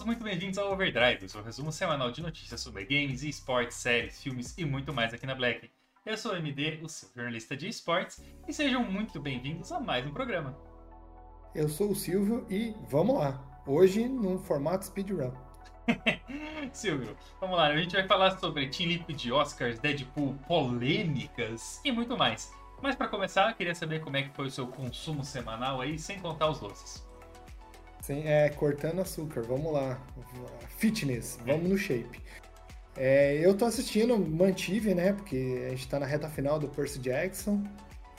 todos muito bem-vindos ao Overdrive, o seu resumo semanal de notícias sobre games, esportes, séries, filmes e muito mais aqui na Black. Eu sou o MD, o seu jornalista de esportes, e sejam muito bem-vindos a mais um programa. Eu sou o Silvio e vamos lá. Hoje no formato speedrun. Silvio, vamos lá. A gente vai falar sobre Team Liquid, Oscars, Deadpool, polêmicas e muito mais. Mas para começar, queria saber como é que foi o seu consumo semanal aí, sem contar os doces. Sim, é, cortando açúcar, vamos lá. Fitness, vamos no shape. É, eu tô assistindo, mantive, né? Porque a gente tá na reta final do Percy Jackson,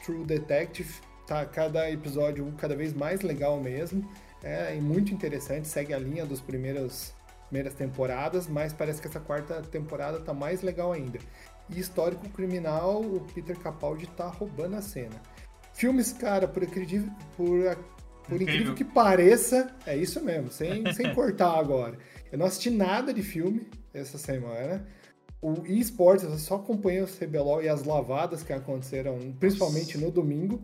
True Detective, tá cada episódio cada vez mais legal mesmo. É muito interessante, segue a linha dos primeiros primeiras temporadas, mas parece que essa quarta temporada tá mais legal ainda. E histórico criminal, o Peter Capaldi tá roubando a cena. Filmes, cara, por, acredito, por, por incrível que pareça, é isso mesmo, sem, sem cortar agora. Eu não assisti nada de filme essa semana. O eSports, eu só acompanhei o CBLOL e as lavadas que aconteceram, principalmente no domingo.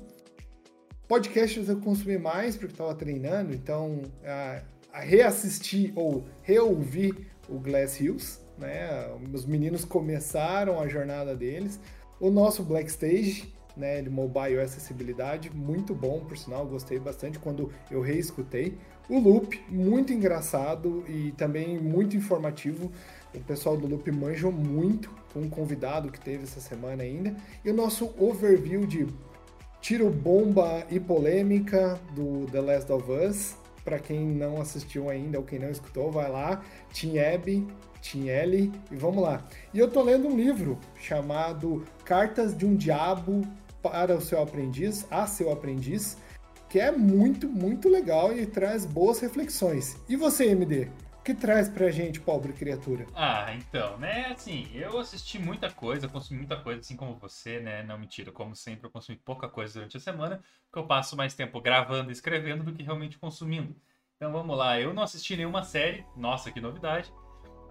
Podcasts eu consumi mais porque estava treinando, então a, a reassistir ou reouvir o Glass Hills, né? Os meninos começaram a jornada deles. O nosso Black Stage, né, mobile acessibilidade, muito bom, por sinal, gostei bastante quando eu reescutei. O Loop, muito engraçado e também muito informativo. O pessoal do Loop manjou muito com um convidado que teve essa semana ainda. E o nosso overview de tiro, bomba e polêmica do The Last of Us. Para quem não assistiu ainda ou quem não escutou, vai lá. Team Abby, Team Ellie e vamos lá. E eu tô lendo um livro chamado Cartas de um Diabo para o seu aprendiz, a seu aprendiz, que é muito, muito legal e traz boas reflexões. E você, MD? O que traz pra gente, pobre criatura? Ah, então, né, assim, eu assisti muita coisa, consumi muita coisa, assim como você, né, não mentira, como sempre, eu consumi pouca coisa durante a semana, porque eu passo mais tempo gravando e escrevendo do que realmente consumindo. Então vamos lá, eu não assisti nenhuma série, nossa, que novidade,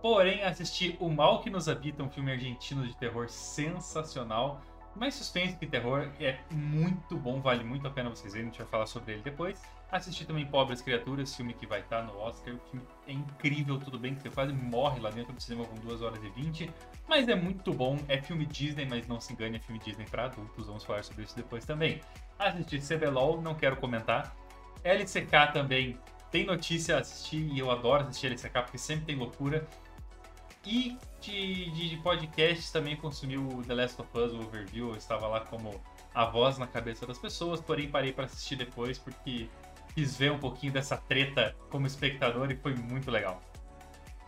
porém assisti O Mal Que Nos Habita, um filme argentino de terror sensacional, mais suspense que terror, é muito bom, vale muito a pena vocês verem, a gente vai falar sobre ele depois. Assisti também Pobres Criaturas, filme que vai estar no Oscar, o filme é incrível, tudo bem que você quase morre lá dentro do cinema com 2 horas e 20, mas é muito bom, é filme Disney, mas não se engane, é filme Disney para adultos, vamos falar sobre isso depois também. Assisti CBLOL, não quero comentar. LCK também tem notícia a assistir e eu adoro assistir LCK porque sempre tem loucura. E de, de, de podcasts também consumi o The Last of Us, o overview. Eu estava lá como a voz na cabeça das pessoas, porém parei para assistir depois porque quis ver um pouquinho dessa treta como espectador e foi muito legal.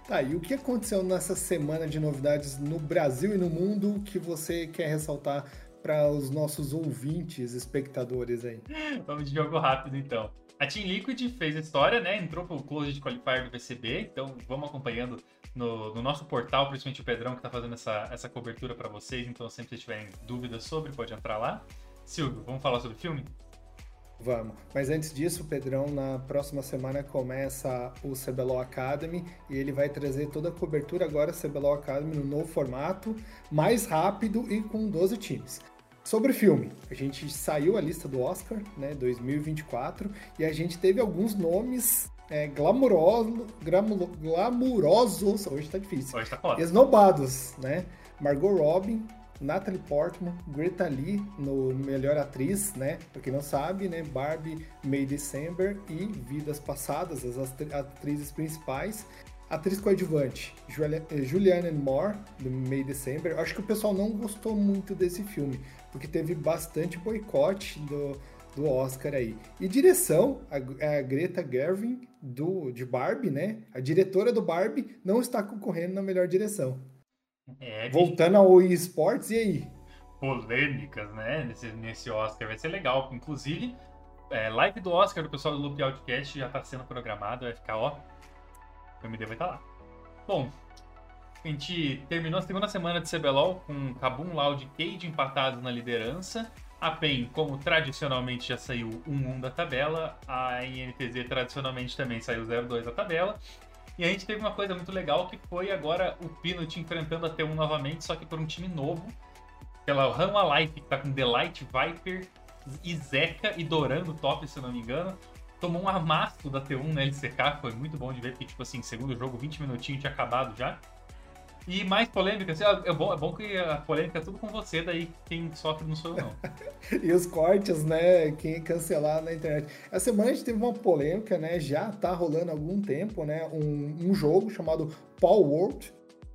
Tá, e o que aconteceu nessa semana de novidades no Brasil e no mundo que você quer ressaltar para os nossos ouvintes, espectadores aí? Vamos de jogo rápido então. A Team Liquid fez a história, né? Entrou pro Closed Qualifier do VCB, então vamos acompanhando no, no, nosso portal, principalmente o Pedrão que está fazendo essa, essa cobertura para vocês, então sempre que tiverem dúvidas sobre, pode entrar lá. Silvio, vamos falar sobre filme? Vamos. Mas antes disso, o Pedrão, na próxima semana começa o CBLOL Academy e ele vai trazer toda a cobertura agora CBLOL Academy no novo formato, mais rápido e com 12 times. Sobre filme, a gente saiu a lista do Oscar, né, 2024, e a gente teve alguns nomes é, glamuroso, glamurosos, hoje tá difícil, hoje tá foda. esnobados, né? Margot Robin, Natalie Portman, Greta Lee no Melhor Atriz, né? Pra quem não sabe, né? Barbie, May December e Vidas Passadas, as atrizes principais. Atriz coadjuvante, eh, Julianne Moore, do May December. Acho que o pessoal não gostou muito desse filme, porque teve bastante boicote do, do Oscar aí. E direção, a, a Greta Gerwig, do, de Barbie, né? A diretora do Barbie não está concorrendo na melhor direção. É, Voltando ao esportes, e aí? Polêmicas, né? Nesse, nesse Oscar. Vai ser legal. Inclusive, é, live do Oscar do pessoal do Loop Outcast já está sendo programado. Vai ficar, ó. O MD vai estar tá lá. Bom, a gente terminou a segunda semana de CBLOL com Kabum, Loud e Cade empatados na liderança. A PEN, como tradicionalmente já saiu 1-1 da tabela, a INTZ tradicionalmente também saiu 0-2 da tabela. E a gente teve uma coisa muito legal que foi agora o Pinot enfrentando a T1 novamente, só que por um time novo. Pela Rama Life, que tá com Delight, Viper, e Zeca e Doran no top, se não me engano. tomou um amasso da T1 na LCK, foi muito bom de ver, porque, tipo assim, segundo jogo, 20 minutinhos tinha acabado já. E mais polêmica, assim, é, bom, é bom que a polêmica é tudo com você, daí quem sofre não sou eu, não. e os cortes, né? Quem cancelar na internet. Essa semana a gente teve uma polêmica, né? Já tá rolando há algum tempo, né? Um, um jogo chamado Paul World,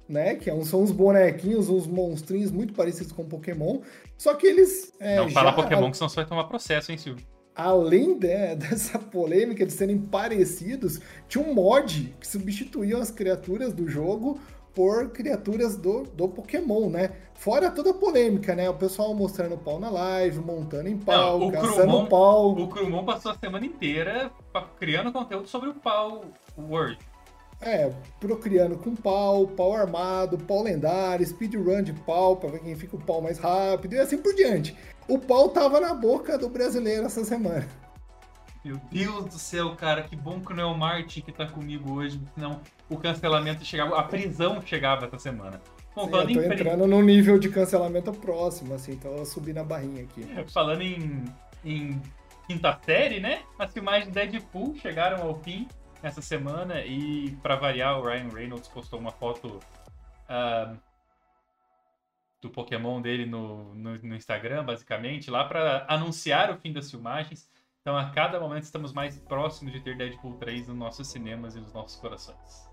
né? Que é são uns bonequinhos, uns monstrinhos muito parecidos com Pokémon. Só que eles. É, não fala Pokémon, que senão você vai tomar processo, hein, Silvio? além de, dessa polêmica de serem parecidos, tinha um mod que substituía as criaturas do jogo por criaturas do, do Pokémon, né? Fora toda a polêmica, né? O pessoal mostrando pau na live, montando em pau, Não, caçando Krumon, pau. O Krumon passou a semana inteira criando conteúdo sobre o pau World. É, procriando com pau, pau armado, pau lendário, speedrun de pau, pra ver quem fica o pau mais rápido e assim por diante. O pau tava na boca do brasileiro essa semana. Meu Deus do céu, cara, que bom que não é o Martin que tá comigo hoje, senão o cancelamento chegava, a prisão chegava essa semana. Bom, Sim, eu tô entrando no nível de cancelamento próximo, assim, então eu subi na barrinha aqui. Falando em, em quinta série, né? As filmagens de Deadpool chegaram ao fim essa semana e, para variar, o Ryan Reynolds postou uma foto uh, do Pokémon dele no, no, no Instagram, basicamente, lá para anunciar o fim das filmagens. Então, a cada momento estamos mais próximos de ter Deadpool 3 nos nossos cinemas e nos nossos corações.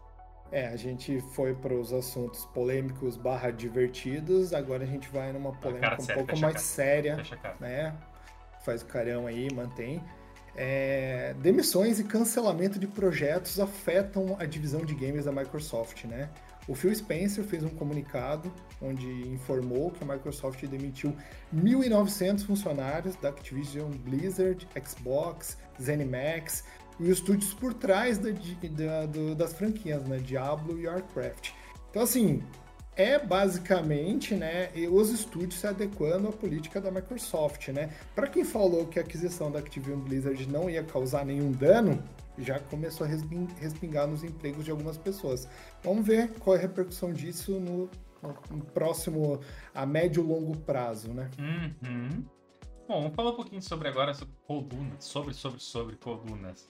É, a gente foi para os assuntos polêmicos barra divertidos, agora a gente vai numa polêmica um sério, pouco mais séria, né? Faz o carão aí, mantém. É, demissões e cancelamento de projetos afetam a divisão de games da Microsoft, né? O Phil Spencer fez um comunicado onde informou que a Microsoft demitiu 1.900 funcionários da Activision Blizzard, Xbox, ZeniMax e os estúdios por trás da, da, do, das franquias, né? Diablo e Warcraft. Então, assim, é basicamente né, os estúdios se adequando à política da Microsoft. Né? Para quem falou que a aquisição da Activision Blizzard não ia causar nenhum dano, já começou a respingar nos empregos de algumas pessoas. Vamos ver qual é a repercussão disso no, no próximo, a médio e longo prazo. Né? Uhum. Bom, vamos falar um pouquinho sobre agora sobre colunas, sobre, sobre, sobre colunas.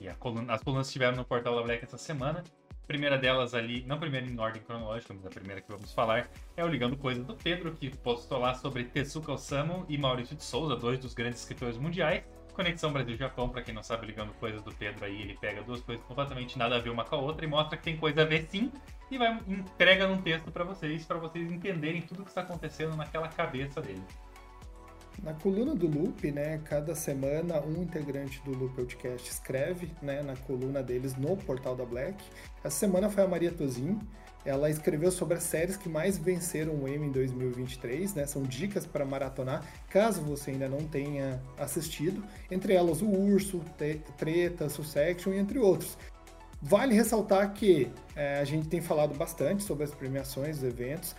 E coluna, as colunas estiveram no portal da Black essa semana primeira delas ali, não primeira em ordem cronológica, mas a primeira que vamos falar, é o Ligando Coisas do Pedro, que postou lá sobre Tetsuka Osamu e Maurício de Souza, dois dos grandes escritores mundiais. Conexão Brasil-Japão, para quem não sabe, Ligando Coisas do Pedro aí, ele pega duas coisas completamente nada a ver uma com a outra e mostra que tem coisa a ver sim, e vai entrega num texto para vocês, para vocês entenderem tudo que está acontecendo naquela cabeça dele. Na coluna do Loop, né, cada semana um integrante do Loop Podcast escreve, né, na coluna deles no portal da Black. Essa semana foi a Maria Tozin. Ela escreveu sobre as séries que mais venceram o Emmy em 2023, né? São dicas para maratonar, caso você ainda não tenha assistido. Entre elas, O Urso, Treta, Sussection, entre outros. Vale ressaltar que é, a gente tem falado bastante sobre as premiações, os eventos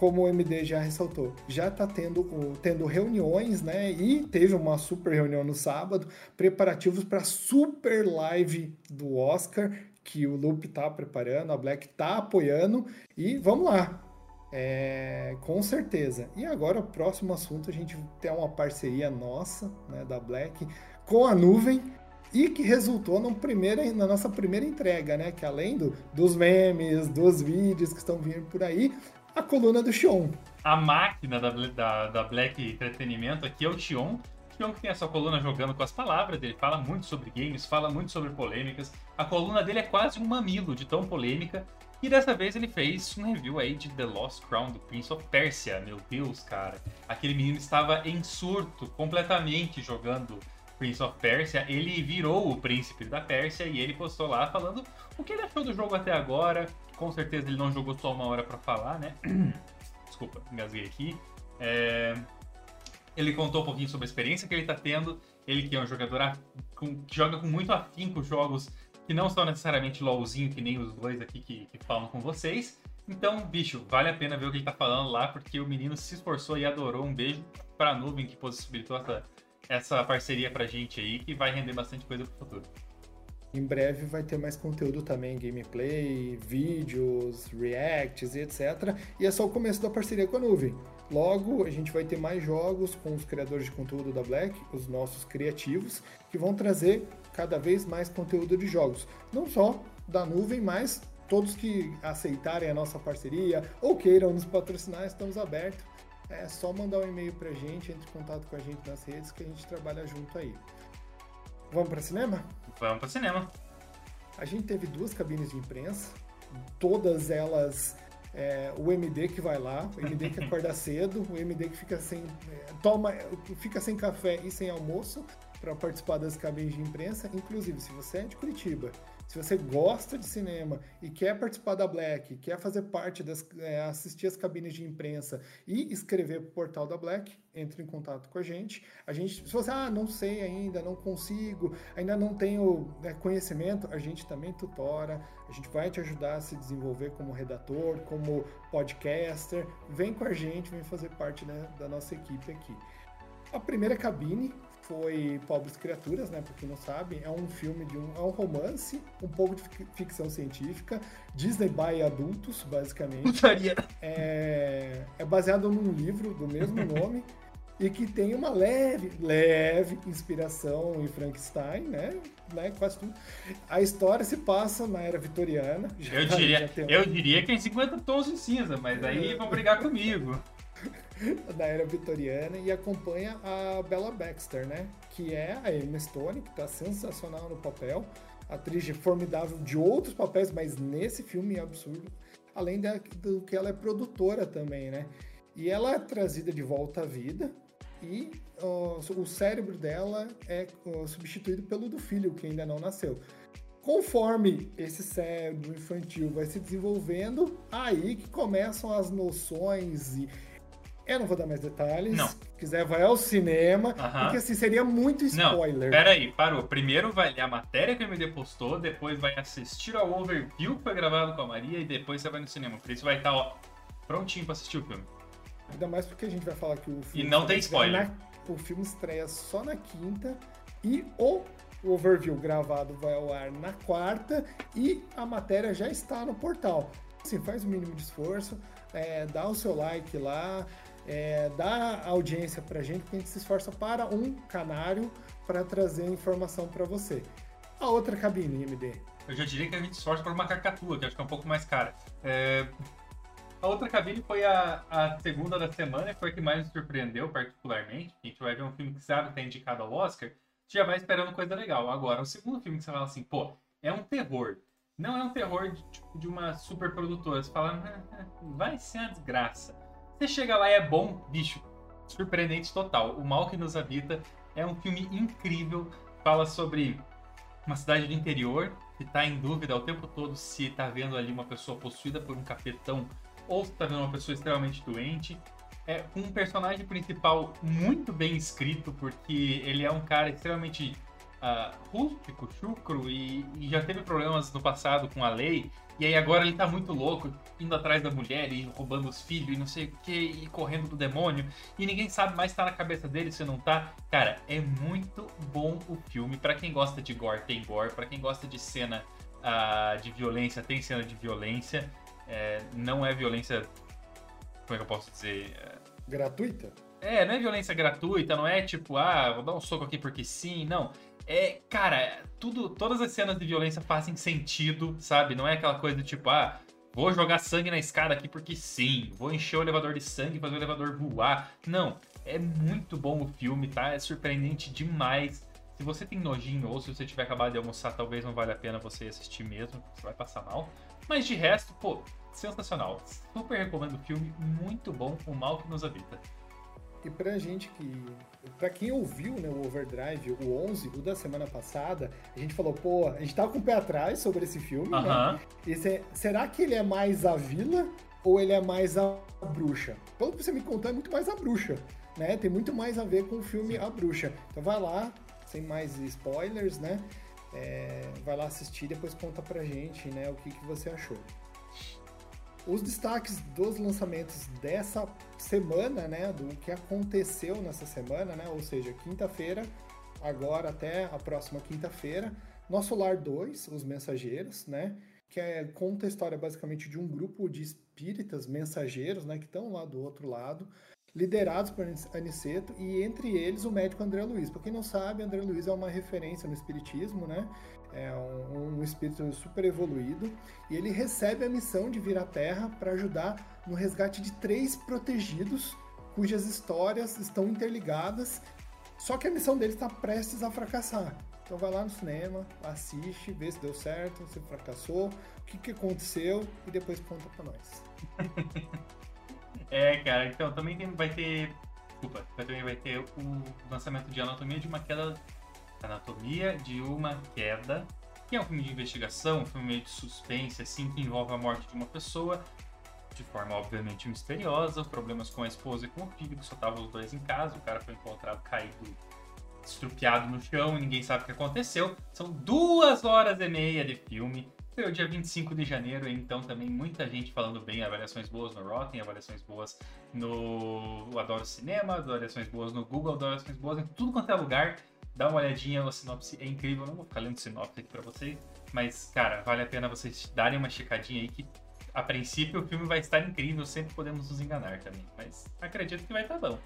como o MD já ressaltou, já está tendo, tendo reuniões, né? E teve uma super reunião no sábado, preparativos para a super live do Oscar, que o Loop está preparando, a Black está apoiando, e vamos lá. É, com certeza. E agora o próximo assunto, a gente tem uma parceria nossa, né, da Black, com a nuvem, e que resultou no primeira, na nossa primeira entrega, né? Que além do, dos memes, dos vídeos que estão vindo por aí, a coluna do Xion. A máquina da, da, da Black Entretenimento aqui é o Xion. Que tem essa coluna jogando com as palavras dele, fala muito sobre games, fala muito sobre polêmicas. A coluna dele é quase um mamilo de tão polêmica. E dessa vez ele fez um review aí de The Lost Crown do Prince of Persia. Meu Deus, cara. Aquele menino estava em surto, completamente jogando Prince of Persia. Ele virou o príncipe da Pérsia e ele postou lá falando o que ele achou do jogo até agora, com certeza ele não jogou só uma hora para falar, né? Desculpa, engasguei aqui. É... Ele contou um pouquinho sobre a experiência que ele está tendo. Ele que é um jogador com... que joga com muito afinco jogos que não são necessariamente LOLzinho, que nem os dois aqui que, que falam com vocês. Então, bicho, vale a pena ver o que ele tá falando lá, porque o menino se esforçou e adorou. Um beijo pra nuvem que possibilitou essa, essa parceria pra gente aí, que vai render bastante coisa pro futuro. Em breve vai ter mais conteúdo também, gameplay, vídeos, reacts e etc. E é só o começo da parceria com a nuvem. Logo, a gente vai ter mais jogos com os criadores de conteúdo da Black, os nossos criativos, que vão trazer cada vez mais conteúdo de jogos. Não só da nuvem, mas todos que aceitarem a nossa parceria ou queiram nos patrocinar, estamos abertos. É só mandar um e-mail pra gente, entre em contato com a gente nas redes que a gente trabalha junto aí. Vamos para cinema? Vamos para cinema. A gente teve duas cabines de imprensa, todas elas é, o MD que vai lá, o MD que acorda cedo, o MD que fica sem é, toma, fica sem café e sem almoço para participar das cabines de imprensa. Inclusive, se você é de Curitiba se você gosta de cinema e quer participar da Black, quer fazer parte das, é, assistir as cabines de imprensa e escrever para o portal da Black, entre em contato com a gente. A gente, se você, ah, não sei ainda, não consigo, ainda não tenho né, conhecimento, a gente também tutora, a gente vai te ajudar a se desenvolver como redator, como podcaster. Vem com a gente, vem fazer parte né, da nossa equipe aqui. A primeira cabine foi Pobres Criaturas, né? Pra quem não sabe, é um filme de um, é um romance, um pouco de ficção científica, Disney by adultos, basicamente. Putaria. É, é baseado num livro do mesmo nome e que tem uma leve, leve inspiração em Frankenstein, né? né? Quase tudo. A história se passa na era vitoriana. eu diria, eu diria que é em 50 tons de cinza, mas aí vão brigar comigo. da era vitoriana e acompanha a Bella Baxter, né? Que é a Emma Stone, que tá sensacional no papel, atriz formidável de outros papéis, mas nesse filme é absurdo, além da, do que ela é produtora também, né? E ela é trazida de volta à vida e o cérebro dela é substituído pelo do filho, que ainda não nasceu. Conforme esse cérebro infantil vai se desenvolvendo, aí que começam as noções e eu não vou dar mais detalhes. Não. Se quiser, vai ao cinema. Porque assim, seria muito spoiler. Não, peraí, parou. Primeiro vai ler a matéria que o MD postou, depois vai assistir ao overview que foi gravado com a Maria e depois você vai no cinema. Por isso vai estar, ó, prontinho pra assistir o filme. Ainda mais porque a gente vai falar que o filme. E não tem spoiler. Na... o filme estreia só na quinta e o overview gravado vai ao ar na quarta e a matéria já está no portal. Assim, faz o mínimo de esforço, é, dá o seu like lá, é, dá audiência para a gente, porque a gente se esforça para um canário para trazer informação para você. A outra cabine, MD. Eu já diria que a gente esforça para uma cacatua, que acho que é um pouco mais cara. É... A outra cabine foi a, a segunda da semana, foi a que mais nos surpreendeu particularmente. A gente vai ver um filme que sabe que está indicado ao Oscar, já vai esperando coisa legal. Agora, o segundo filme que você fala assim, pô, é um terror. Não é um terror de, tipo, de uma super produtora. Você fala, ah, vai ser uma desgraça. Você chega lá e é bom, bicho, surpreendente total. O Mal que nos habita é um filme incrível, fala sobre uma cidade do interior que está em dúvida o tempo todo se está vendo ali uma pessoa possuída por um capetão ou se está vendo uma pessoa extremamente doente. É um personagem principal muito bem escrito, porque ele é um cara extremamente uh, rústico, chucro e, e, já teve problemas no passado com a lei. E aí agora ele tá muito louco, indo atrás da mulher e roubando os filhos e não sei o que, e correndo do demônio. E ninguém sabe mais se tá na cabeça dele se não tá. Cara, é muito bom o filme. para quem gosta de gore, tem gore. para quem gosta de cena uh, de violência, tem cena de violência. É, não é violência. Como é que eu posso dizer? Gratuita? É, não é violência gratuita, não é tipo, ah, vou dar um soco aqui porque sim, não. É, cara, tudo, todas as cenas de violência fazem sentido, sabe? Não é aquela coisa do tipo, ah, vou jogar sangue na escada aqui porque sim, vou encher o elevador de sangue fazer o elevador voar. Não, é muito bom o filme, tá? É surpreendente demais. Se você tem nojinho ou se você tiver acabado de almoçar, talvez não valha a pena você assistir mesmo, você vai passar mal. Mas de resto, pô, sensacional. Super recomendo o filme, muito bom, O Mal que Nos Habita. E pra gente que. Pra quem ouviu né, o Overdrive, o 11, o da semana passada, a gente falou, pô, a gente tava com o pé atrás sobre esse filme, uh -huh. né? E cê, será que ele é mais a vila ou ele é mais a bruxa? Pelo que você me contou, é muito mais a bruxa, né? Tem muito mais a ver com o filme A Bruxa. Então vai lá, sem mais spoilers, né? É, vai lá assistir e depois conta pra gente, né, o que, que você achou. Os destaques dos lançamentos dessa semana, né, do que aconteceu nessa semana, né, ou seja, quinta-feira, agora até a próxima quinta-feira, Nosso Lar 2, Os Mensageiros, né, que é, conta a história basicamente de um grupo de espíritas mensageiros, né, que estão lá do outro lado, liderados por Aniceto, e entre eles o médico André Luiz. Para quem não sabe, André Luiz é uma referência no espiritismo, né? É um, um espírito super evoluído, e ele recebe a missão de vir à Terra para ajudar no resgate de três protegidos cujas histórias estão interligadas, só que a missão dele está prestes a fracassar. Então vai lá no cinema, assiste, vê se deu certo, se fracassou, o que, que aconteceu e depois conta para nós. é, cara, então também tem, vai ter. Desculpa, também vai ter o lançamento de Anatomia de uma Queda. Anatomia de uma Queda, que é um filme de investigação, um filme meio de suspense, assim, que envolve a morte de uma pessoa, de forma obviamente misteriosa, problemas com a esposa e com o filho, que só estavam os dois em casa, o cara foi encontrado caído estrupiado no chão e ninguém sabe o que aconteceu. São duas horas e meia de filme. Foi o dia 25 de janeiro, então também muita gente falando bem, avaliações boas no Rotten, avaliações boas no Adoro Cinema, avaliações boas no Google, avaliações boas em tudo quanto é lugar. Dá uma olhadinha, a sinopse é incrível. não vou ficar lendo sinopse aqui pra vocês, mas, cara, vale a pena vocês darem uma checadinha aí que a princípio o filme vai estar incrível, sempre podemos nos enganar também, mas acredito que vai estar bom.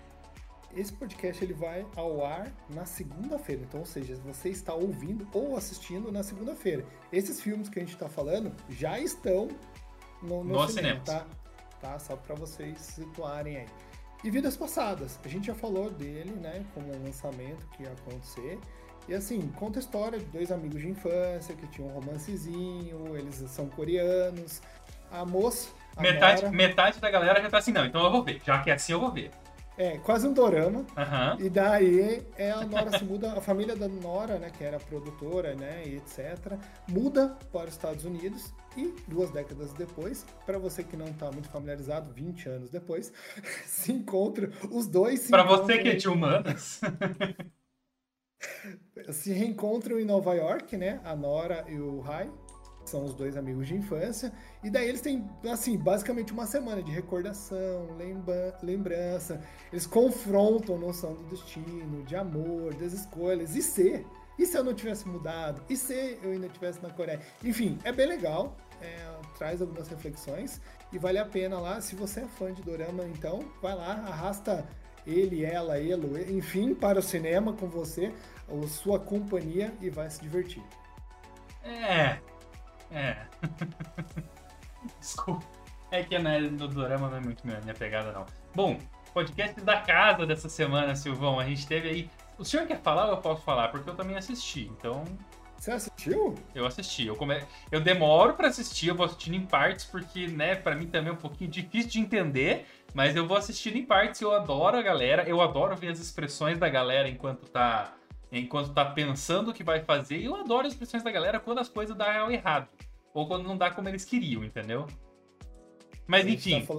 Esse podcast ele vai ao ar na segunda-feira, então, ou seja, você está ouvindo ou assistindo na segunda-feira. Esses filmes que a gente está falando já estão no, no, no cinema, cinema, tá? tá? Só para vocês situarem aí. E Vidas Passadas, a gente já falou dele, né, como um lançamento que ia acontecer. E assim, conta a história de dois amigos de infância que tinham um romancezinho, eles são coreanos. A moça. A metade, Nora... metade da galera já tá assim, não, então eu vou ver. Já que é assim, eu vou ver. É, quase um dorama. Uhum. E daí é, a Nora se muda, a família da Nora, né, que era produtora, né, e etc, muda para os Estados Unidos e duas décadas depois, para você que não está muito familiarizado, 20 anos depois, se encontram os dois Para você que é de humanas. se reencontram em Nova York, né, a Nora e o Rai, são os dois amigos de infância, e daí eles têm, assim, basicamente uma semana de recordação, lembra lembrança, eles confrontam noção do destino, de amor, das escolhas, e se, e se eu não tivesse mudado, e se eu ainda estivesse na Coreia, enfim, é bem legal, é, traz algumas reflexões, e vale a pena lá, se você é fã de Dorama, então, vai lá, arrasta ele, ela, ele, enfim, para o cinema com você, ou sua companhia, e vai se divertir. É, é. Desculpa. É que né, no Dorama não é muito minha, minha pegada, não. Bom, podcast da casa dessa semana, Silvão. A gente teve aí. O senhor quer falar ou eu posso falar? Porque eu também assisti, então. Você assistiu? Eu assisti. Eu, come... eu demoro para assistir, eu vou assistindo em partes, porque, né, para mim também é um pouquinho difícil de entender, mas eu vou assistindo em partes. Eu adoro a galera, eu adoro ver as expressões da galera enquanto tá enquanto tá pensando o que vai fazer. E eu adoro as expressões da galera quando as coisas dão errado. Ou quando não dá como eles queriam, entendeu? Mas enfim. A gente, tá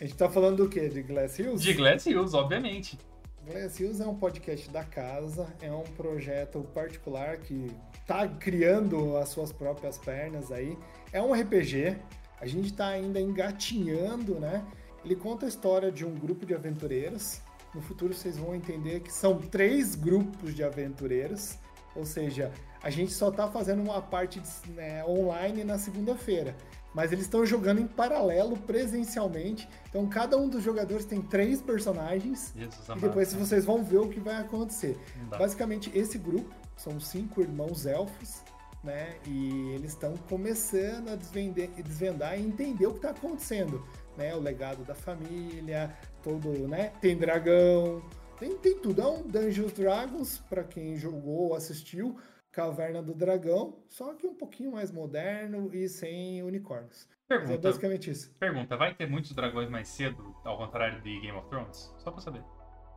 a gente tá falando do quê? De Glass Hills? De Glass Hills, obviamente. Glass Hills é um podcast da casa, é um projeto particular que tá criando as suas próprias pernas aí. É um RPG, a gente tá ainda engatinhando, né? Ele conta a história de um grupo de aventureiros no futuro vocês vão entender que são três grupos de aventureiros, ou seja, a gente só está fazendo uma parte né, online na segunda-feira, mas eles estão jogando em paralelo presencialmente. Então cada um dos jogadores tem três personagens Jesus e depois amado. vocês vão ver o que vai acontecer. Basicamente esse grupo são cinco irmãos elfos. Né? E eles estão começando a desvender, desvendar e entender o que está acontecendo, né? O legado da família, todo, né? Tem dragão, tem, tem tudo. É um Dungeons Dragons, para quem jogou ou assistiu, Caverna do Dragão, só que um pouquinho mais moderno e sem unicórnios. Pergunta, Mas é basicamente isso. Pergunta, vai ter muitos dragões mais cedo, ao contrário de Game of Thrones? Só pra saber.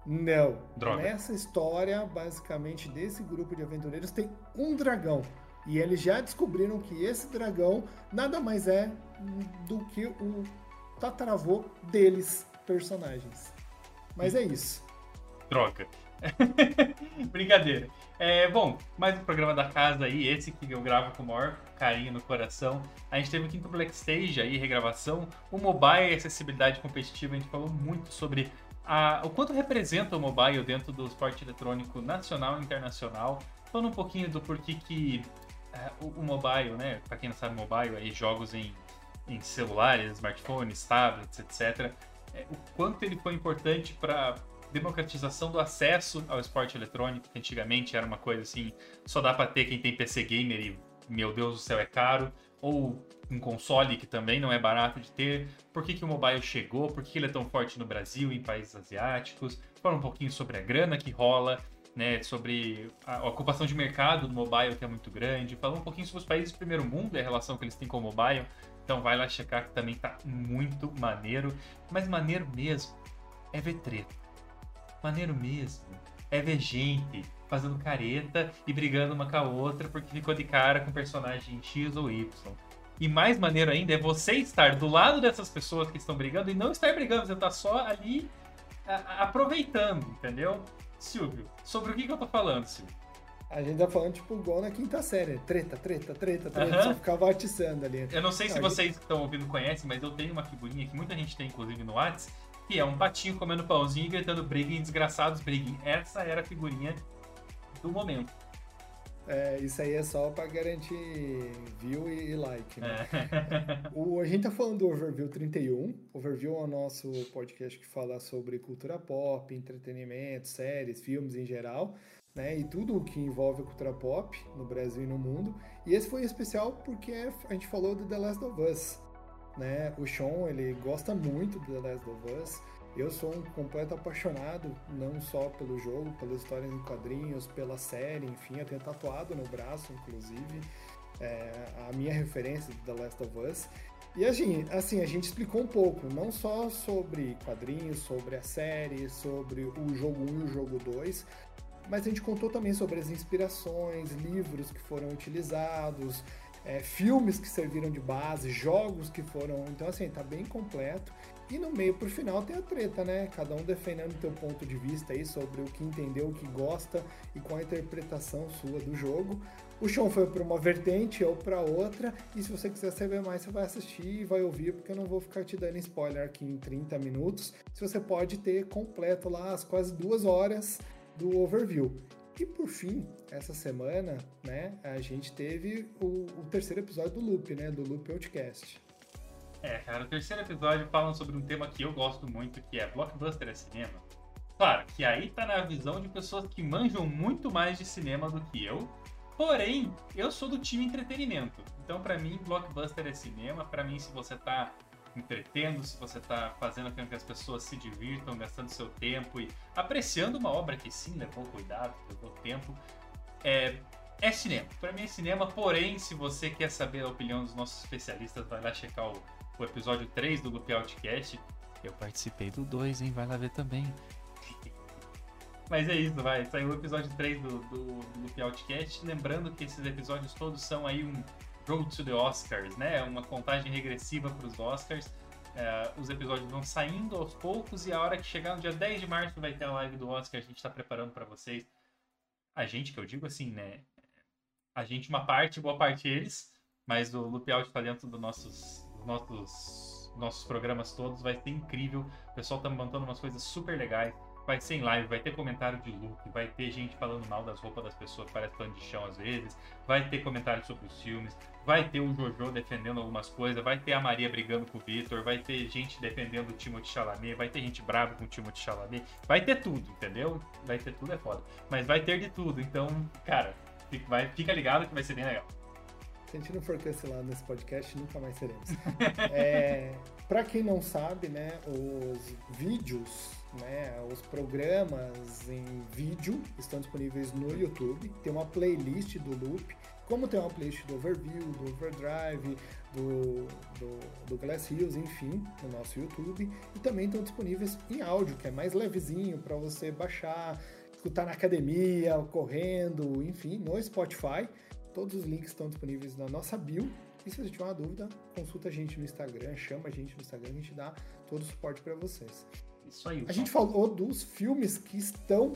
Não. Droga. Nessa história, basicamente, desse grupo de aventureiros, tem um dragão. E eles já descobriram que esse dragão nada mais é do que o tataravô deles personagens. Mas é isso. Troca. Brincadeira. É, bom, mais um programa da casa aí, esse que eu gravo com o maior carinho no coração. A gente teve o quinto Black Stage aí, regravação. O mobile e acessibilidade competitiva, a gente falou muito sobre a, o quanto representa o mobile dentro do esporte eletrônico nacional e internacional. Falando um pouquinho do porquê que é, o, o, mobile, né? Pra quem não sabe, mobile aí, jogos em, em celulares, smartphones, tablets, etc é, o quanto ele foi importante para democratização do acesso ao esporte eletrônico, que antigamente era uma coisa assim, só dá para ter quem tem PC gamer e meu Deus do céu é caro, ou um console que também não é barato de ter, por que, que o mobile chegou, por que ele é tão forte no Brasil, em países asiáticos, fala um pouquinho sobre a grana que rola, né, sobre a ocupação de mercado do mobile que é muito grande, fala um pouquinho sobre os países do primeiro mundo e a relação que eles têm com o mobile, então vai lá checar que também tá muito maneiro, mas maneiro mesmo é ver treta. Maneiro mesmo é ver gente fazendo careta e brigando uma com a outra porque ficou de cara com personagem X ou Y. E mais maneiro ainda é você estar do lado dessas pessoas que estão brigando e não estar brigando, você tá só ali a, a, aproveitando, entendeu? Silvio, sobre o que, que eu tô falando, Silvio? A gente tá falando, tipo, igual na quinta série. Treta, treta, treta, treta. Uhum. Só ficava atiçando ali. Eu não sei não, se vocês que estão ouvindo conhecem, mas eu tenho uma figurinha que muita gente tem, inclusive, no WhatsApp, que é um patinho comendo pãozinho e gritando briguem, desgraçados, briguem. Essa era a figurinha do momento. É, isso aí é só para garantir view e, like, né? É. o, a gente tá falando do Overview 31. Overview é o nosso podcast que fala sobre cultura pop, entretenimento, séries, filmes em geral, né? E tudo o que envolve a cultura pop no Brasil e no mundo. E esse foi especial porque a gente falou do The Last of Us, né? O Sean, ele gosta muito do The Last of Us. Eu sou um completo apaixonado, não só pelo jogo, pelas histórias em quadrinhos, pela série, enfim, eu tenho tatuado no braço, inclusive, é, a minha referência de The Last of Us. E assim, assim, a gente explicou um pouco, não só sobre quadrinhos, sobre a série, sobre o jogo 1 e o jogo 2, mas a gente contou também sobre as inspirações, livros que foram utilizados, é, filmes que serviram de base, jogos que foram. Então, assim, tá bem completo. E no meio pro final tem a treta, né? Cada um defendendo o seu ponto de vista aí sobre o que entendeu, o que gosta e qual a interpretação sua do jogo. O chão foi para uma vertente, ou para outra, e se você quiser saber mais, você vai assistir e vai ouvir, porque eu não vou ficar te dando spoiler aqui em 30 minutos. Se você pode ter completo lá as quase duas horas do overview. E por fim, essa semana, né, a gente teve o, o terceiro episódio do Loop, né, do Loop Outcast. É, cara, o terceiro episódio fala sobre um tema que eu gosto muito, que é blockbuster é cinema. Claro, que aí tá na visão de pessoas que manjam muito mais de cinema do que eu. Porém, eu sou do time entretenimento. Então, para mim, blockbuster é cinema. Para mim, se você tá entretendo, se você tá fazendo com que as pessoas se divirtam, gastando seu tempo e apreciando uma obra que sim levou cuidado, levou tempo, é, é cinema. Para mim é cinema, porém, se você quer saber a opinião dos nossos especialistas, vai lá checar o o episódio 3 do Loop Outcast. Eu participei do 2, hein? Vai lá ver também. Mas é isso, vai. Saiu o episódio 3 do, do, do Outcast. Lembrando que esses episódios todos são aí um Road to the Oscars, né? Uma contagem regressiva para os Oscars. É, os episódios vão saindo aos poucos e a hora que chegar no dia 10 de março vai ter a live do Oscar. A gente está preparando para vocês. A gente, que eu digo assim, né? A gente, uma parte, boa parte eles, mas o Loop Out está dentro dos nossos nossos, nossos programas todos. Vai ser incrível. O pessoal tá montando umas coisas super legais. Vai ser em live, vai ter comentário de look, vai ter gente falando mal das roupas das pessoas parece pano de chão às vezes, vai ter comentário sobre os filmes, vai ter o Jojo defendendo algumas coisas, vai ter a Maria brigando com o Victor, vai ter gente defendendo o Timothée Chalamet, vai ter gente brava com o Timothée Chalamet, vai ter tudo, entendeu? Vai ter tudo é foda. Mas vai ter de tudo, então, cara, fica ligado que vai ser bem legal. Se a gente não for cancelado nesse podcast, nunca mais seremos. é, para quem não sabe, né, os vídeos, né, os programas em vídeo estão disponíveis no YouTube. Tem uma playlist do Loop, como tem uma playlist do Overview, do Overdrive, do, do, do Glass Hills, enfim, no nosso YouTube. E também estão disponíveis em áudio, que é mais levezinho para você baixar, escutar na academia, correndo, enfim, no Spotify. Todos os links estão disponíveis na nossa bio. E se você tiver uma dúvida, consulta a gente no Instagram, chama a gente no Instagram, a gente dá todo o suporte para vocês. Isso aí. A gente falou dos filmes que estão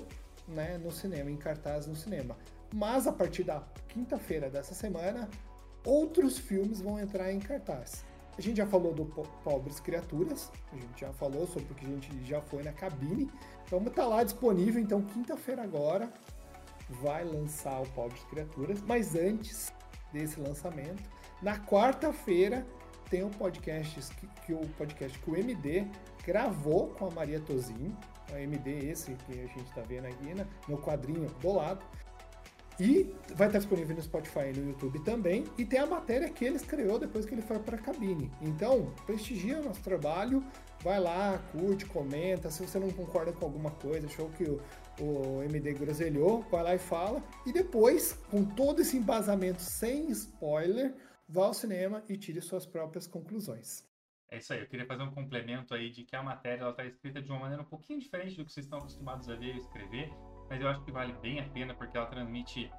né, no cinema, em cartaz no cinema. Mas a partir da quinta-feira dessa semana, outros filmes vão entrar em cartaz. A gente já falou do Pobres Criaturas, a gente já falou sobre o que a gente já foi na cabine. Então tá lá disponível, então quinta-feira agora, vai lançar o Pobres Criaturas, mas antes desse lançamento, na quarta-feira tem um podcast que, que, o podcast que o MD gravou com a Maria Tozinho, o MD esse que a gente está vendo aqui né, no quadrinho do lado. E vai estar disponível no Spotify e no YouTube também. E tem a matéria que ele escreveu depois que ele foi para a cabine. Então, prestigia o nosso trabalho, vai lá, curte, comenta. Se você não concorda com alguma coisa, achou que o, o MD groselhou, vai lá e fala. E depois, com todo esse embasamento sem spoiler, vá ao cinema e tire suas próprias conclusões. É isso aí, eu queria fazer um complemento aí de que a matéria está escrita de uma maneira um pouquinho diferente do que vocês estão acostumados a ver e escrever mas eu acho que vale bem a pena porque ela transmite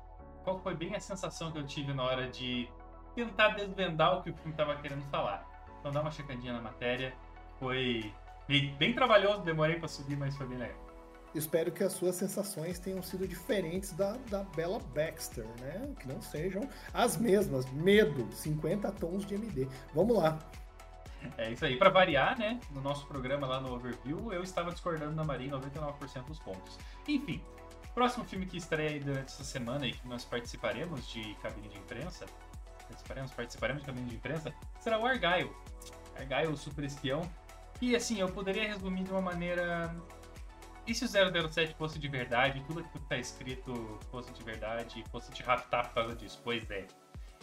qual foi bem a sensação que eu tive na hora de tentar desvendar o que o filme estava querendo falar. Então dá uma checadinha na matéria, foi bem trabalhoso, demorei para subir, mas foi bem legal. Espero que as suas sensações tenham sido diferentes da, da Bella Baxter, né? Que não sejam as mesmas. Medo, 50 tons de MD. Vamos lá. É isso aí. Para variar, né? No nosso programa lá no Overview, eu estava discordando da Maria em 99% dos pontos. Enfim, próximo filme que estreia durante essa semana e que nós participaremos de cabine de imprensa, participaremos, participaremos de cabine de imprensa, será o Argyle. Argyle, o super espião. E assim, eu poderia resumir de uma maneira. E se o 007 fosse de verdade, tudo que está escrito fosse de verdade, fosse te raptar por causa disso? Pois é.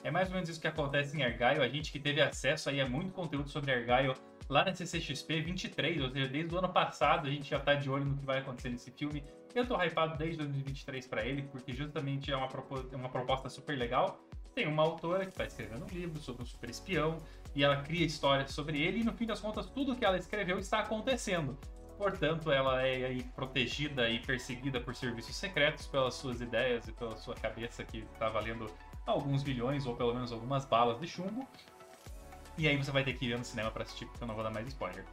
É mais ou menos isso que acontece em Argyle. A gente que teve acesso aí a muito conteúdo sobre Argyle lá na CCXP 23, ou seja, desde o ano passado a gente já tá de olho no que vai acontecer nesse filme. Eu tô hypado desde 2023 para ele, porque justamente é uma, proposta, uma proposta super legal. Tem uma autora que está escrevendo um livro sobre um super espião e ela cria histórias sobre ele e no fim das contas tudo que ela escreveu está acontecendo. Portanto, ela é protegida e perseguida por serviços secretos pelas suas ideias e pela sua cabeça que está valendo alguns bilhões ou pelo menos algumas balas de chumbo. E aí você vai ter que ir no cinema para assistir, porque eu não vou dar mais spoiler.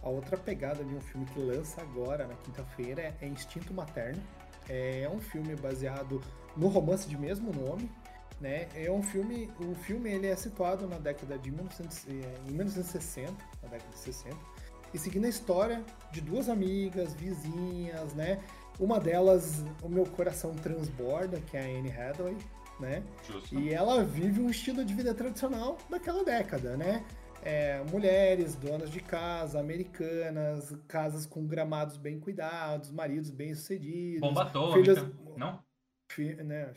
A outra pegada de um filme que lança agora, na quinta-feira, é Instinto Materno. É um filme baseado no romance de mesmo nome, né? É um filme, o filme ele é situado na década de 1900, é, em 1960, na década de 60, e seguindo a história de duas amigas, vizinhas, né? Uma delas, o meu coração transborda, que é a Anne Hathaway, né? Justo. E ela vive um estilo de vida tradicional daquela década, né? é, mulheres, donas de casa, americanas, casas com gramados bem cuidados, maridos bem sucedidos. Bomba atômica, filhos, não? Fi, né,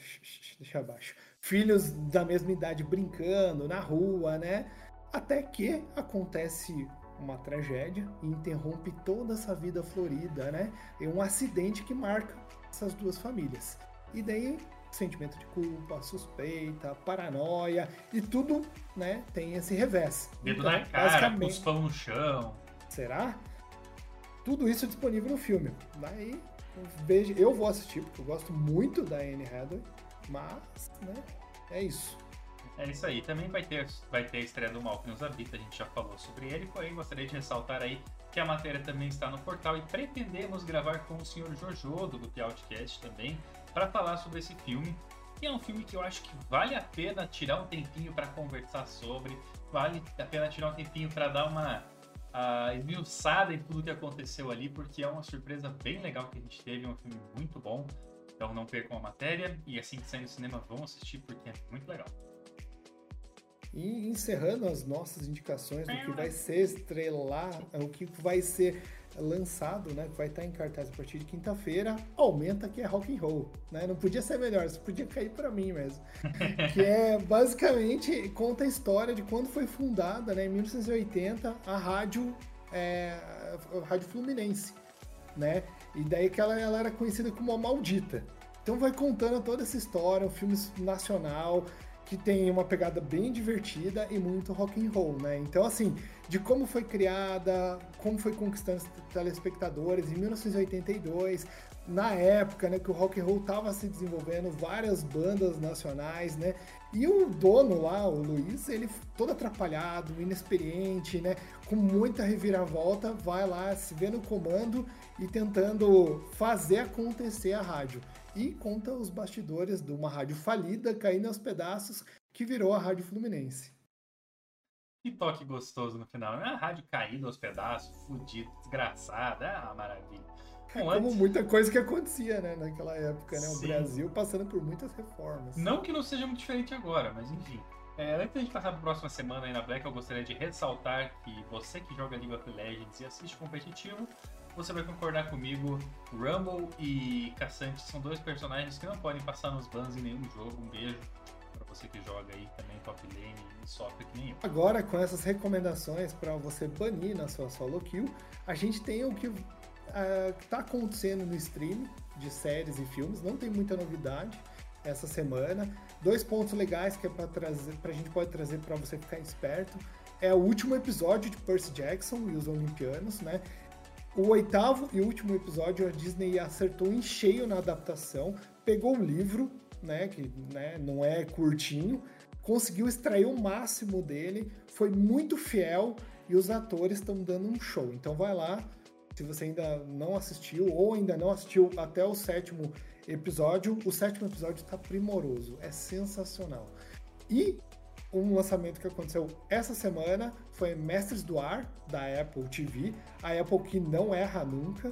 deixa abaixo. Filhos da mesma idade brincando na rua, né? Até que acontece uma tragédia e interrompe toda essa vida florida, né? É um acidente que marca essas duas famílias. E daí sentimento de culpa, suspeita, paranoia e tudo, né, tem esse revés. Dedo então, na cara, cuspão no chão. Será? Tudo isso é disponível no filme. Daí, vejo, eu vou assistir porque eu gosto muito da Anne Hathaway, mas, né, é isso. É isso aí. Também vai ter, vai ter a estreia do Mal que nos habita, a gente já falou sobre ele, porém gostaria de ressaltar aí que a matéria também está no portal e pretendemos gravar com o senhor Jojo do Grupo Outcast também, para falar sobre esse filme. E é um filme que eu acho que vale a pena tirar um tempinho para conversar sobre, vale a pena tirar um tempinho para dar uma esmiuçada em tudo que aconteceu ali, porque é uma surpresa bem legal que a gente teve, é um filme muito bom. Então não percam a matéria e assim que sair no cinema vão assistir porque é muito legal. E encerrando as nossas indicações do que vai ser estrelar, o que vai ser lançado, né, que vai estar em cartaz a partir de quinta-feira, aumenta que é rock and roll, né? Não podia ser melhor, isso podia cair para mim mesmo. que é basicamente conta a história de quando foi fundada, né, em 1980, a rádio é, a rádio Fluminense, né? E daí que ela, ela era conhecida como a maldita. Então vai contando toda essa história, um filme nacional, que tem uma pegada bem divertida e muito rock and roll, né? Então, assim, de como foi criada, como foi conquistando telespectadores em 1982, na época, né, que o rock and roll estava se desenvolvendo, várias bandas nacionais, né? E o dono lá, o Luiz, ele todo atrapalhado, inexperiente, né, com muita reviravolta, vai lá se vê no comando e tentando fazer acontecer a rádio e conta os bastidores de uma rádio falida caindo aos pedaços que virou a Rádio Fluminense. Que toque gostoso no final, né? A rádio caída aos pedaços, fudido, desgraçada, é uma maravilha. Bom, Como antes... muita coisa que acontecia, né, naquela época, né? O Brasil passando por muitas reformas. Não que não seja muito diferente agora, mas enfim. É, antes de a gente passar para a próxima semana aí na Black, eu gostaria de ressaltar que você que joga League of Legends e assiste competitivo, você vai concordar comigo. Rumble e Caçante são dois personagens que não podem passar nos bans em nenhum jogo. Um beijo para você que joga aí também top lane e sofre que nem eu. Agora, com essas recomendações para você banir na sua solo kill, a gente tem o que uh, tá acontecendo no stream de séries e filmes. Não tem muita novidade essa semana. Dois pontos legais que é para trazer, pra gente pode trazer para você ficar esperto. É o último episódio de Percy Jackson e os Olimpianos, né? O oitavo e último episódio, a Disney acertou em cheio na adaptação, pegou o livro, né, que né, não é curtinho, conseguiu extrair o máximo dele, foi muito fiel e os atores estão dando um show. Então vai lá, se você ainda não assistiu ou ainda não assistiu até o sétimo episódio, o sétimo episódio está primoroso, é sensacional. E um lançamento que aconteceu essa semana foi Mestres do Ar, da Apple TV. A Apple que não erra nunca,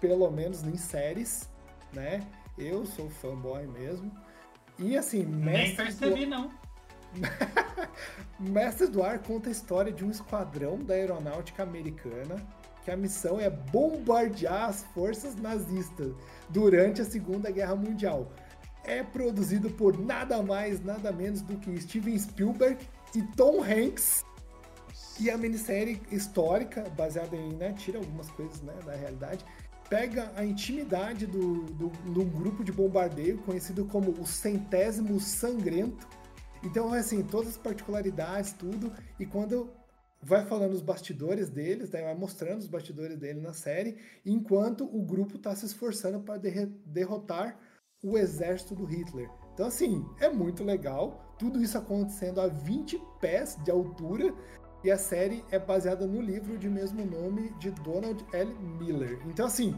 pelo menos em séries, né? Eu sou fanboy mesmo. E assim, Nem percebi, do... não. Mestres do Ar conta a história de um esquadrão da aeronáutica americana que a missão é bombardear as forças nazistas durante a Segunda Guerra Mundial é produzido por nada mais, nada menos do que Steven Spielberg e Tom Hanks. E a minissérie histórica, baseada em, né, tira algumas coisas né, da realidade, pega a intimidade do, do, um grupo de bombardeio conhecido como o Centésimo Sangrento. Então, assim, todas as particularidades, tudo, e quando vai falando os bastidores deles, né, vai mostrando os bastidores dele na série, enquanto o grupo está se esforçando para derrotar o exército do Hitler. Então, assim, é muito legal. Tudo isso acontecendo a 20 pés de altura. E a série é baseada no livro de mesmo nome de Donald L. Miller. Então, assim,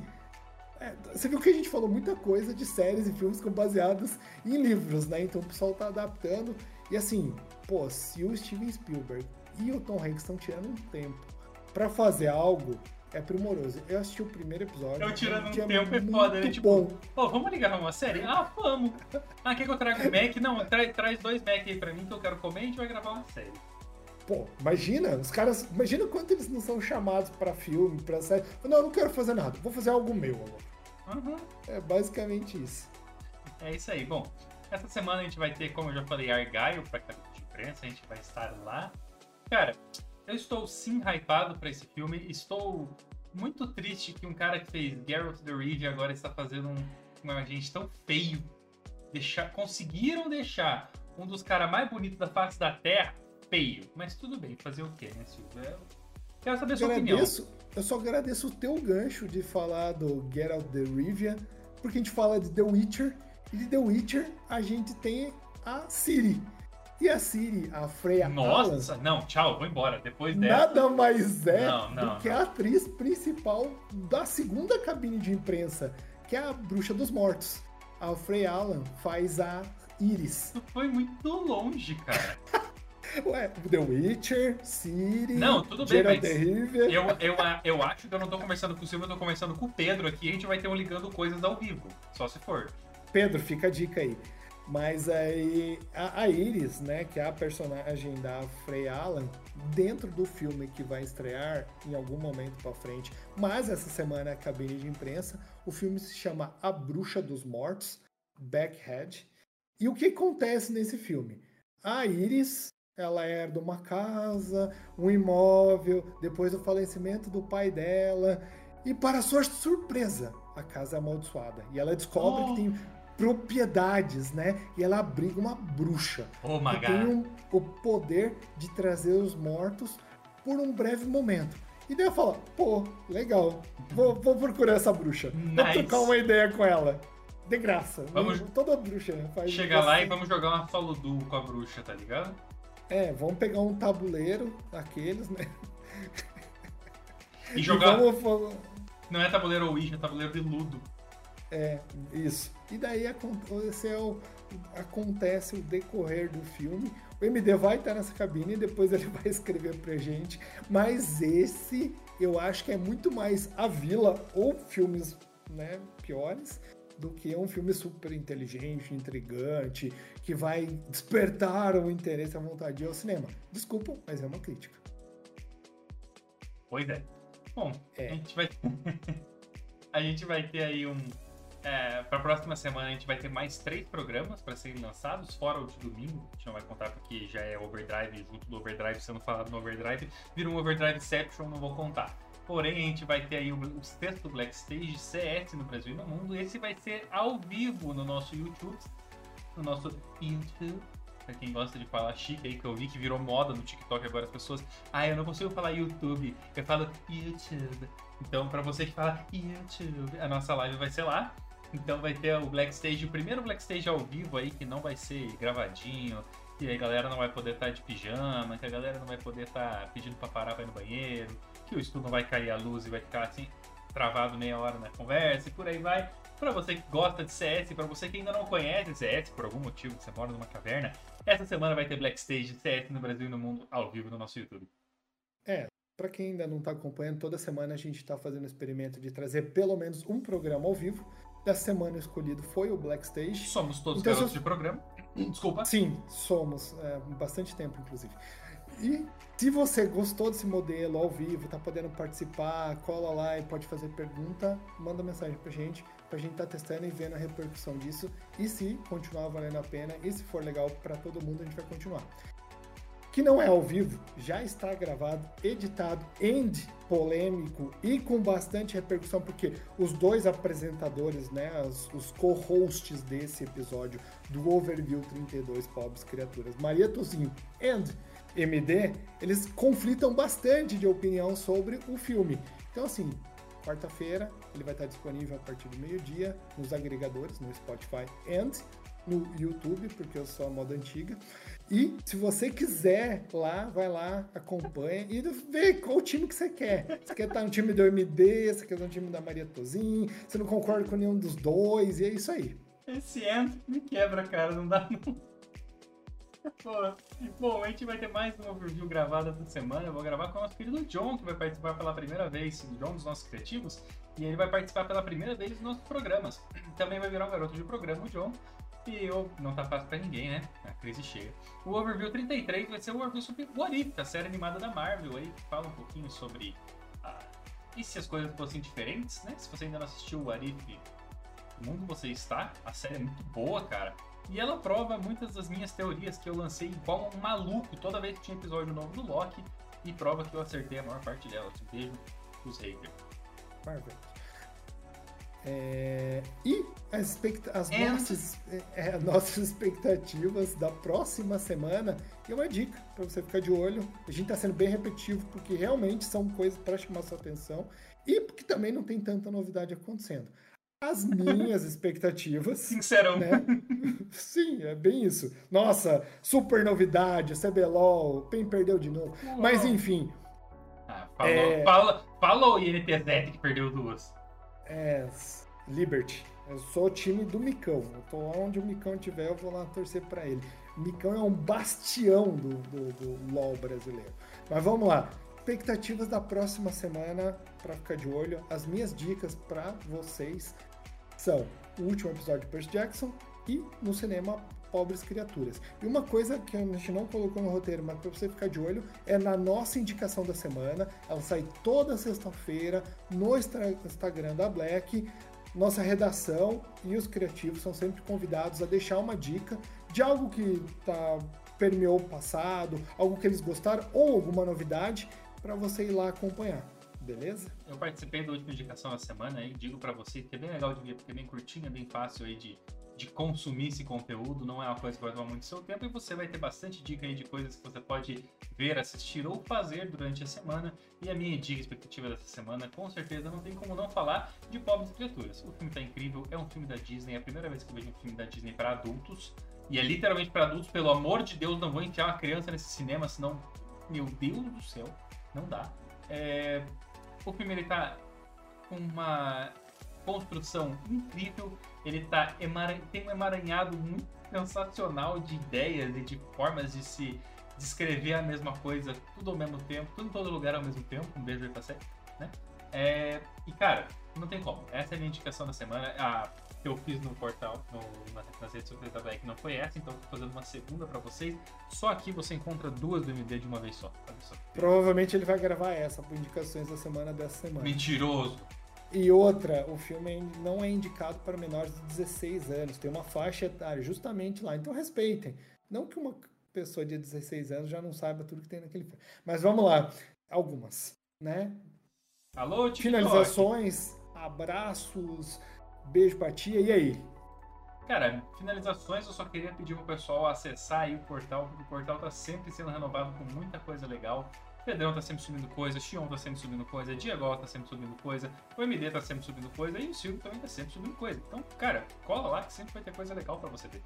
é, você viu que a gente falou muita coisa de séries e filmes que baseados em livros, né? Então o pessoal tá adaptando. E assim, pô, se o Steven Spielberg e o Tom Hanks estão tirando um tempo para fazer algo é primoroso. Eu assisti o primeiro episódio. Eu tirando um tempo é foda, né? Tipo, bom. Vamos ligar uma série? Ah, vamos. Ah, quer que eu traga um Mac? Não, tra traz dois Mac aí pra mim que eu quero comer e a gente vai gravar uma série. Pô, imagina, os caras. Imagina quanto eles não são chamados pra filme, pra série. Não, eu não quero fazer nada, vou fazer algo meu agora. Uhum. É basicamente isso. É isso aí. Bom, essa semana a gente vai ter, como eu já falei, Argyle pra cabine de imprensa, a gente vai estar lá. Cara, eu estou sim hypado para esse filme. Estou muito triste que um cara que fez Geralt the Rivia agora está fazendo um, um agente tão feio. Deixar, conseguiram deixar um dos caras mais bonitos da face da Terra feio. Mas tudo bem, fazer o quê, né, Silvio? Eu quero saber a sua agradeço, opinião. Eu só agradeço o teu gancho de falar do Geralt the Rivia, porque a gente fala de The Witcher, e de The Witcher a gente tem a Ciri e a Siri, a Freya Nossa, não, tchau, vou embora. Depois dessa. Nada mais é não, não, do que a atriz principal da segunda cabine de imprensa, que é a Bruxa dos Mortos. A Freya Alan faz a Iris. Isso foi muito longe, cara. Ué, The Witcher, Siri. Não, tudo bem, mas eu, eu, eu acho que eu não tô conversando com o Silvio, eu tô conversando com o Pedro aqui. A gente vai ter um ligando coisas ao vivo, só se for. Pedro, fica a dica aí. Mas aí a, a, Iris, né, que é a personagem da Frey Allen, dentro do filme que vai estrear em algum momento para frente, mas essa semana é a cabine de imprensa, o filme se chama A Bruxa dos Mortos, Backhead. E o que acontece nesse filme? A Iris, ela herda uma casa, um imóvel, depois do falecimento do pai dela, e para sua surpresa, a casa é amaldiçoada. E ela descobre oh. que tem propriedades, né? E ela abriga uma bruxa. Oh, que tem um, o poder de trazer os mortos por um breve momento. E daí eu falo, pô, legal, vou, vou procurar essa bruxa. Nice. Vou trocar uma ideia com ela. De graça. Vamos... Toda bruxa faz Chega lá e vamos jogar uma solo duo com a bruxa, tá ligado? É, vamos pegar um tabuleiro, aqueles, né? E jogar. E vamos... Não é tabuleiro Ouija, é tabuleiro de ludo. É, isso. E daí aconteceu, acontece o decorrer do filme. O MD vai estar nessa cabine e depois ele vai escrever pra gente. Mas esse eu acho que é muito mais a vila ou filmes né, piores do que um filme super inteligente, intrigante, que vai despertar o interesse, a vontade de ir ao cinema. Desculpa, mas é uma crítica. Pois é. Bom, é. a gente vai. a gente vai ter aí um. É, para a próxima semana a gente vai ter mais três programas para serem lançados, fora o de domingo. A gente não vai contar porque já é Overdrive, junto do Overdrive sendo falado no Overdrive. Vira um Overdriveception, não vou contar. Porém, a gente vai ter aí o, sexto Black Stage CS no Brasil e no mundo. Esse vai ser ao vivo no nosso YouTube. No nosso YouTube. Pra quem gosta de falar chique aí, que eu vi que virou moda no TikTok agora as pessoas. Ah, eu não consigo falar YouTube, eu falo YouTube. Então, pra você que fala YouTube, a nossa live vai ser lá. Então vai ter o Black Stage, o primeiro Black Stage ao vivo aí, que não vai ser gravadinho, que a galera não vai poder estar tá de pijama, que a galera não vai poder estar tá pedindo pra parar pra ir no banheiro, que o estudo não vai cair a luz e vai ficar assim, travado meia hora na conversa e por aí vai. Para você que gosta de CS, para você que ainda não conhece CS por algum motivo, que você mora numa caverna, essa semana vai ter Black Stage CS no Brasil e no mundo ao vivo no nosso YouTube. É, para quem ainda não está acompanhando, toda semana a gente está fazendo o experimento de trazer pelo menos um programa ao vivo. Dessa semana escolhido foi o Black Stage. Somos todos então, garotos de programa. Desculpa. Sim, somos. É, bastante tempo, inclusive. E se você gostou desse modelo ao vivo, tá podendo participar, cola lá e pode fazer pergunta, manda mensagem pra gente, pra gente tá testando e vendo a repercussão disso. E se continuar valendo a pena, e se for legal para todo mundo, a gente vai continuar. Que não é ao vivo, já está gravado, editado, end polêmico e com bastante repercussão, porque os dois apresentadores, né, os, os co-hosts desse episódio do Overview 32 Pobres Criaturas, Maria Tozinho and MD, eles conflitam bastante de opinião sobre o filme. Então, assim, quarta-feira ele vai estar disponível a partir do meio-dia nos agregadores, no Spotify and no YouTube, porque eu sou a moda antiga. E se você quiser lá, vai lá, acompanha e vê qual time que você quer. Você quer estar no time do MD, você quer estar no time da Maria Tozinho, você não concorda com nenhum dos dois, e é isso aí. Esse end me quebra, cara, não dá não. Bom, a gente vai ter mais uma review gravada essa semana. Eu vou gravar com o nosso querido John, que vai participar pela primeira vez, o John dos nossos criativos, e ele vai participar pela primeira vez dos nossos programas. Também vai virar um garoto de programa, o John. E eu, não tá fácil pra ninguém, né? A crise chega. O Overview 33 vai ser o Overview sobre What If, a série animada da Marvel aí, que fala um pouquinho sobre. Ah, e se as coisas fossem diferentes, né? Se você ainda não assistiu o What If, mundo você está, a série é muito boa, cara. E ela prova muitas das minhas teorias que eu lancei igual um maluco toda vez que tinha episódio novo do Loki. E prova que eu acertei a maior parte delas. Um beijo os haters. Perfeito. É... E as, expect... as nossas, é, nossas expectativas da próxima semana e uma dica para você ficar de olho. A gente está sendo bem repetitivo porque realmente são coisas para chamar sua atenção e porque também não tem tanta novidade acontecendo as minhas expectativas. Sincerão. Né? Sim, é bem isso. Nossa, super novidade, CBLOL, quem perdeu de novo. Mas enfim. Ah, falou, é... fala, falou INTZ que perdeu duas. É, Liberty. Eu sou o time do Micão. Eu tô onde o Micão estiver, eu vou lá torcer para ele. O Micão é um bastião do, do, do LoL brasileiro. Mas vamos lá expectativas da próxima semana para ficar de olho. As minhas dicas para vocês são o último episódio de Percy Jackson e no cinema Pobres Criaturas. E uma coisa que a gente não colocou no roteiro, mas para você ficar de olho, é na nossa indicação da semana. Ela sai toda sexta-feira no Instagram da Black. Nossa redação e os criativos são sempre convidados a deixar uma dica de algo que tá permeou o passado, algo que eles gostaram ou alguma novidade para você ir lá acompanhar. Beleza? Eu participei da última indicação da semana e digo para você que é bem legal de ver, porque é bem curtinho, é bem fácil aí de, de consumir esse conteúdo, não é uma coisa que vai tomar muito seu tempo e você vai ter bastante dica aí de coisas que você pode ver, assistir ou fazer durante a semana. E a minha dica expectativa dessa semana, com certeza, não tem como não falar de Pobres Criaturas. O filme tá incrível, é um filme da Disney, é a primeira vez que eu vejo um filme da Disney para adultos. E é literalmente para adultos, pelo amor de Deus, não vou enfiar uma criança nesse cinema, senão, meu Deus do céu não dá. É, o filme ele tá com uma construção incrível, ele tá tem um emaranhado muito sensacional de ideias e de formas de se descrever a mesma coisa, tudo ao mesmo tempo, tudo em todo lugar ao mesmo tempo, um beijo aí pra você, né? É, e cara, não tem como. Essa é a minha indicação da semana. A que eu fiz no portal, no, nas redes sociais da Black, não foi essa, então eu tô fazendo uma segunda para vocês. Só aqui você encontra duas do MD de uma vez só. só. Provavelmente ele vai gravar essa por indicações da semana dessa semana. Mentiroso! E outra, o filme não é indicado para menores de 16 anos, tem uma faixa etária justamente lá, então respeitem. Não que uma pessoa de 16 anos já não saiba tudo que tem naquele filme. Mas vamos lá, algumas, né? Alô, TikTok. Finalizações, abraços, beijo pra tia, e aí? Cara, finalizações eu só queria pedir pro pessoal acessar aí o portal, porque o portal tá sempre sendo renovado com muita coisa legal. Pedrão tá sempre subindo coisa, Xion tá sempre subindo coisa, Diego tá sempre subindo coisa, o MD tá sempre subindo coisa e o Silvio também tá sempre subindo coisa. Então, cara, cola lá que sempre vai ter coisa legal para você ver.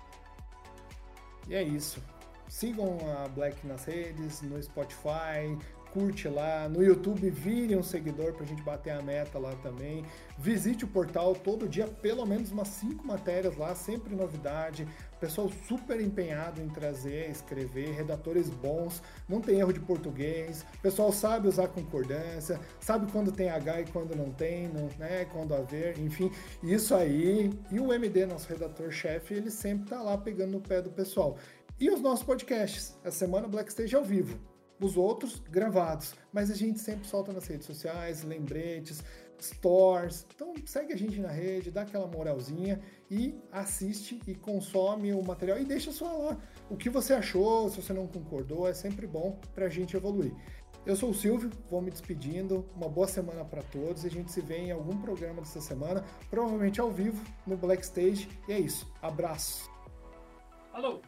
E é isso. Sigam a Black nas redes, no Spotify, curte lá. No YouTube, vire um seguidor pra gente bater a meta lá também. Visite o portal todo dia, pelo menos umas cinco matérias lá, sempre novidade. Pessoal super empenhado em trazer, escrever, redatores bons, não tem erro de português. Pessoal sabe usar concordância, sabe quando tem H e quando não tem, não, né, quando haver, enfim, isso aí. E o MD, nosso redator-chefe, ele sempre tá lá pegando no pé do pessoal. E os nossos podcasts, a semana Black Stage ao vivo os outros gravados. Mas a gente sempre solta nas redes sociais, lembretes, stores. Então segue a gente na rede, dá aquela moralzinha e assiste e consome o material e deixa só lá o que você achou, se você não concordou, é sempre bom para a gente evoluir. Eu sou o Silvio, vou me despedindo. Uma boa semana para todos a gente se vê em algum programa dessa semana, provavelmente ao vivo no Black Stage. E é isso. Abraço. Alô.